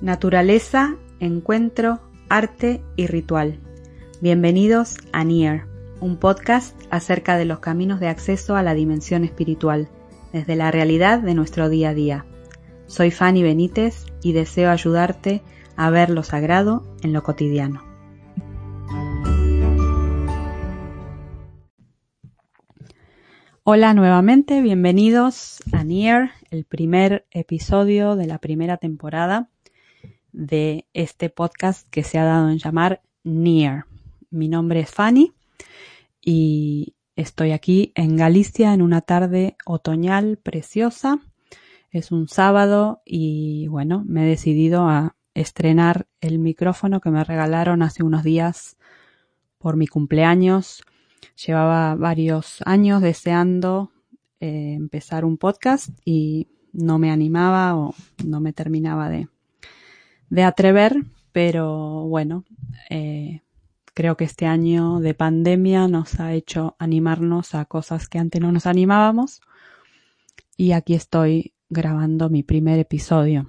Naturaleza, encuentro, arte y ritual. Bienvenidos a Near, un podcast acerca de los caminos de acceso a la dimensión espiritual, desde la realidad de nuestro día a día. Soy Fanny Benítez y deseo ayudarte a ver lo sagrado en lo cotidiano. Hola nuevamente, bienvenidos a Near, el primer episodio de la primera temporada de este podcast que se ha dado en llamar Near. Mi nombre es Fanny y estoy aquí en Galicia en una tarde otoñal preciosa. Es un sábado y bueno, me he decidido a estrenar el micrófono que me regalaron hace unos días por mi cumpleaños Llevaba varios años deseando eh, empezar un podcast y no me animaba o no me terminaba de, de atrever, pero bueno, eh, creo que este año de pandemia nos ha hecho animarnos a cosas que antes no nos animábamos y aquí estoy grabando mi primer episodio.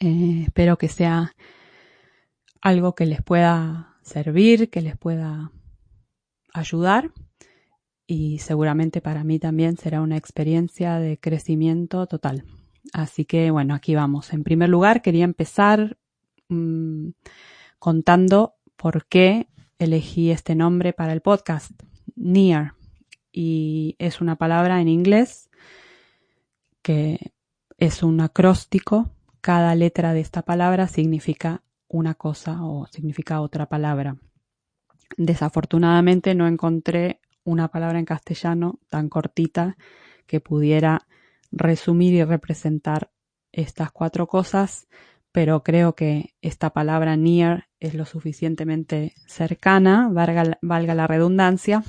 Eh, espero que sea algo que les pueda servir, que les pueda ayudar y seguramente para mí también será una experiencia de crecimiento total. Así que bueno, aquí vamos. En primer lugar, quería empezar mmm, contando por qué elegí este nombre para el podcast, Near. Y es una palabra en inglés que es un acróstico. Cada letra de esta palabra significa una cosa o significa otra palabra. Desafortunadamente no encontré una palabra en castellano tan cortita que pudiera resumir y representar estas cuatro cosas, pero creo que esta palabra near es lo suficientemente cercana, valga, valga la redundancia,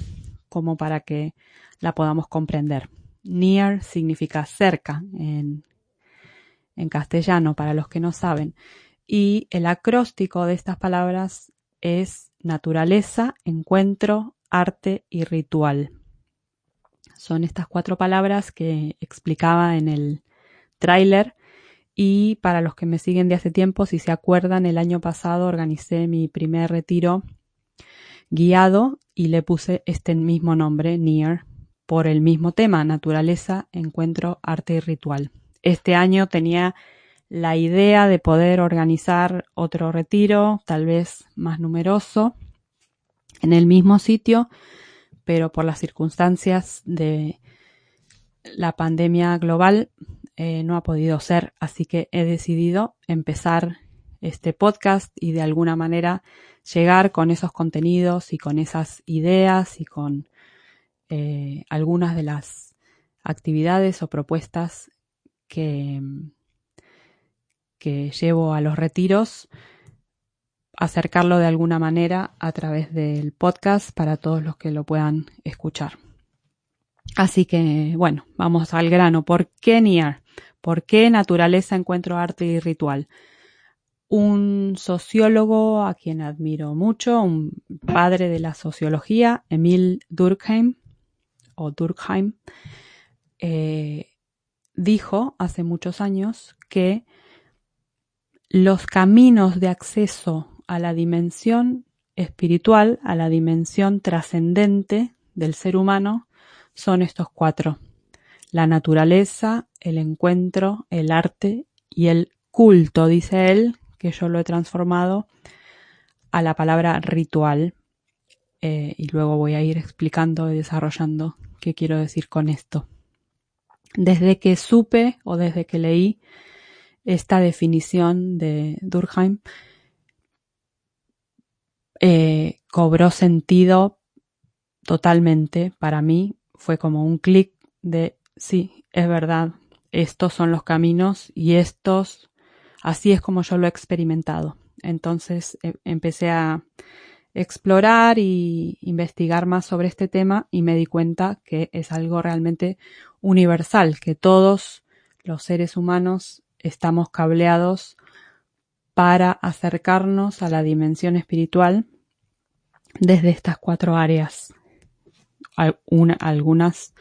como para que la podamos comprender. Near significa cerca en, en castellano, para los que no saben. Y el acróstico de estas palabras es naturaleza, encuentro, arte y ritual. Son estas cuatro palabras que explicaba en el tráiler y para los que me siguen de hace tiempo, si se acuerdan, el año pasado organicé mi primer retiro guiado y le puse este mismo nombre, Near, por el mismo tema, naturaleza, encuentro, arte y ritual. Este año tenía la idea de poder organizar otro retiro, tal vez más numeroso, en el mismo sitio, pero por las circunstancias de la pandemia global eh, no ha podido ser, así que he decidido empezar este podcast y de alguna manera llegar con esos contenidos y con esas ideas y con eh, algunas de las actividades o propuestas que, que llevo a los retiros, acercarlo de alguna manera a través del podcast para todos los que lo puedan escuchar. Así que, bueno, vamos al grano. ¿Por qué NIAR? ¿Por qué naturaleza, encuentro, arte y ritual? Un sociólogo a quien admiro mucho, un padre de la sociología, Emil Durkheim, o Durkheim, eh, dijo hace muchos años que los caminos de acceso a la dimensión espiritual, a la dimensión trascendente del ser humano, son estos cuatro. La naturaleza, el encuentro, el arte y el culto, dice él, que yo lo he transformado a la palabra ritual. Eh, y luego voy a ir explicando y desarrollando qué quiero decir con esto. Desde que supe o desde que leí esta definición de Durkheim eh, cobró sentido totalmente para mí. Fue como un clic de, sí, es verdad, estos son los caminos y estos, así es como yo lo he experimentado. Entonces eh, empecé a explorar y investigar más sobre este tema y me di cuenta que es algo realmente universal, que todos los seres humanos estamos cableados para acercarnos a la dimensión espiritual desde estas cuatro áreas. algunas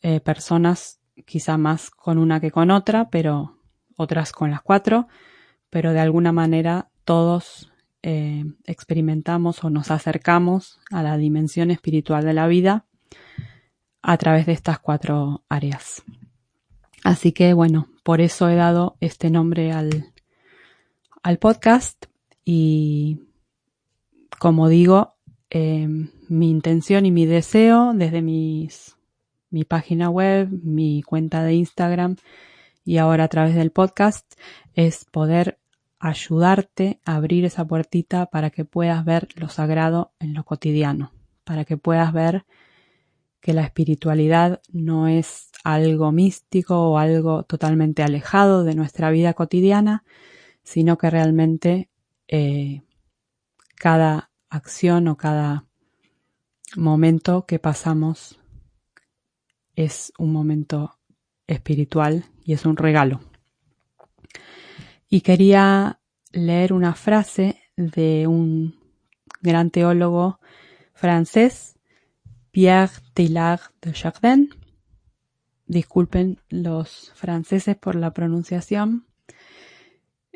eh, personas quizá más con una que con otra, pero otras con las cuatro, pero de alguna manera todos eh, experimentamos o nos acercamos a la dimensión espiritual de la vida a través de estas cuatro áreas. Así que bueno, por eso he dado este nombre al, al podcast y como digo, eh, mi intención y mi deseo desde mis, mi página web, mi cuenta de Instagram y ahora a través del podcast es poder ayudarte a abrir esa puertita para que puedas ver lo sagrado en lo cotidiano, para que puedas ver que la espiritualidad no es algo místico o algo totalmente alejado de nuestra vida cotidiana, sino que realmente eh, cada acción o cada momento que pasamos es un momento espiritual y es un regalo. Y quería leer una frase de un gran teólogo francés Pierre Teilhard de Chardin. Disculpen los franceses por la pronunciación.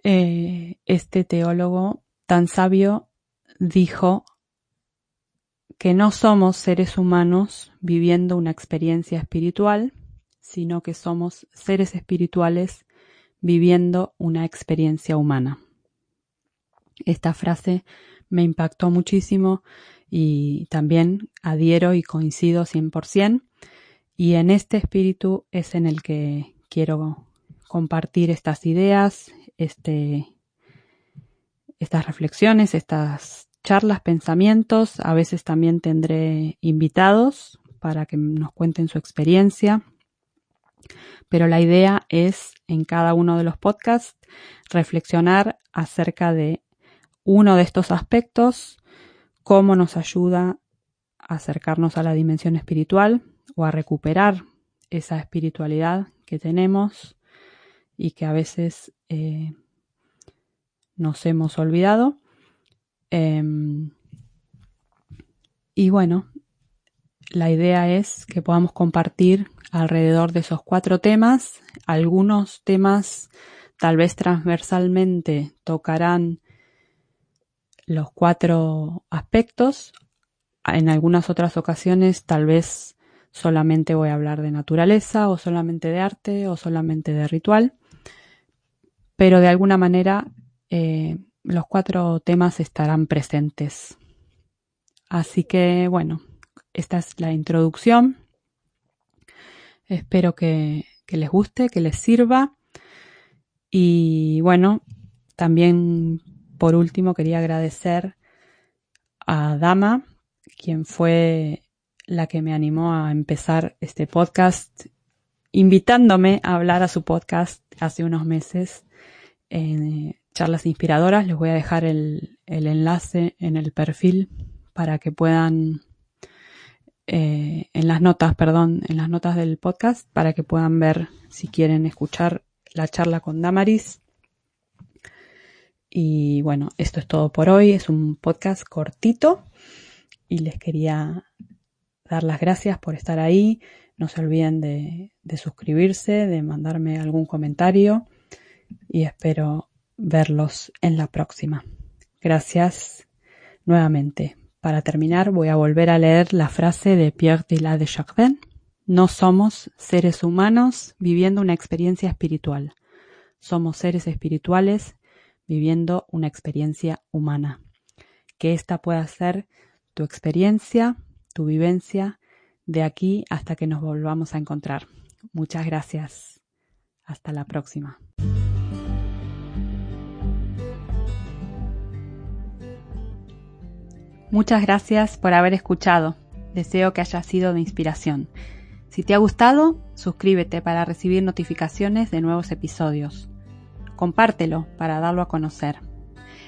Eh, este teólogo tan sabio dijo que no somos seres humanos viviendo una experiencia espiritual, sino que somos seres espirituales viviendo una experiencia humana. Esta frase me impactó muchísimo y también adhiero y coincido 100%. Y en este espíritu es en el que quiero compartir estas ideas, este, estas reflexiones, estas charlas, pensamientos. A veces también tendré invitados para que nos cuenten su experiencia. Pero la idea es en cada uno de los podcasts reflexionar acerca de uno de estos aspectos cómo nos ayuda a acercarnos a la dimensión espiritual o a recuperar esa espiritualidad que tenemos y que a veces eh, nos hemos olvidado. Em, y bueno, la idea es que podamos compartir alrededor de esos cuatro temas. Algunos temas tal vez transversalmente tocarán los cuatro aspectos. En algunas otras ocasiones tal vez solamente voy a hablar de naturaleza o solamente de arte o solamente de ritual, pero de alguna manera eh, los cuatro temas estarán presentes. Así que bueno, esta es la introducción. Espero que, que les guste, que les sirva. Y bueno, también por último, quería agradecer a Dama, quien fue la que me animó a empezar este podcast, invitándome a hablar a su podcast hace unos meses en eh, charlas inspiradoras. Les voy a dejar el, enlace en el perfil para que puedan, eh, en las notas, perdón, en las notas del podcast, para que puedan ver si quieren escuchar la charla con Damaris y bueno, esto es todo por hoy. Es un podcast cortito y les quería dar las gracias por estar ahí. No se olviden de, suscribirse, de mandarme algún comentario y espero verlos en la próxima. Gracias nuevamente. Para terminar, voy a volver a leer la frase de Pierre Dila de Chardin. No somos seres humanos viviendo una experiencia espiritual. Somos seres espirituales viviendo una experiencia humana. Que esta pueda ser tu experiencia, tu vivencia, de aquí hasta que nos volvamos a encontrar. Muchas gracias. Hasta la próxima. Muchas gracias por haber escuchado. Deseo que haya sido de inspiración. Si te ha gustado, suscríbete para recibir notificaciones de nuevos episodios. Compártelo para darlo a conocer.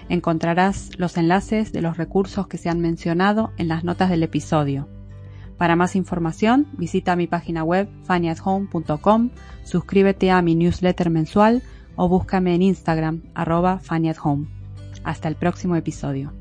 Encontrarás los enlaces de los recursos que se han mencionado en las notas del episodio. Para más información, visita mi página web fannyathome.com, suscríbete a mi newsletter mensual o búscame en Instagram arroba Hasta el próximo episodio.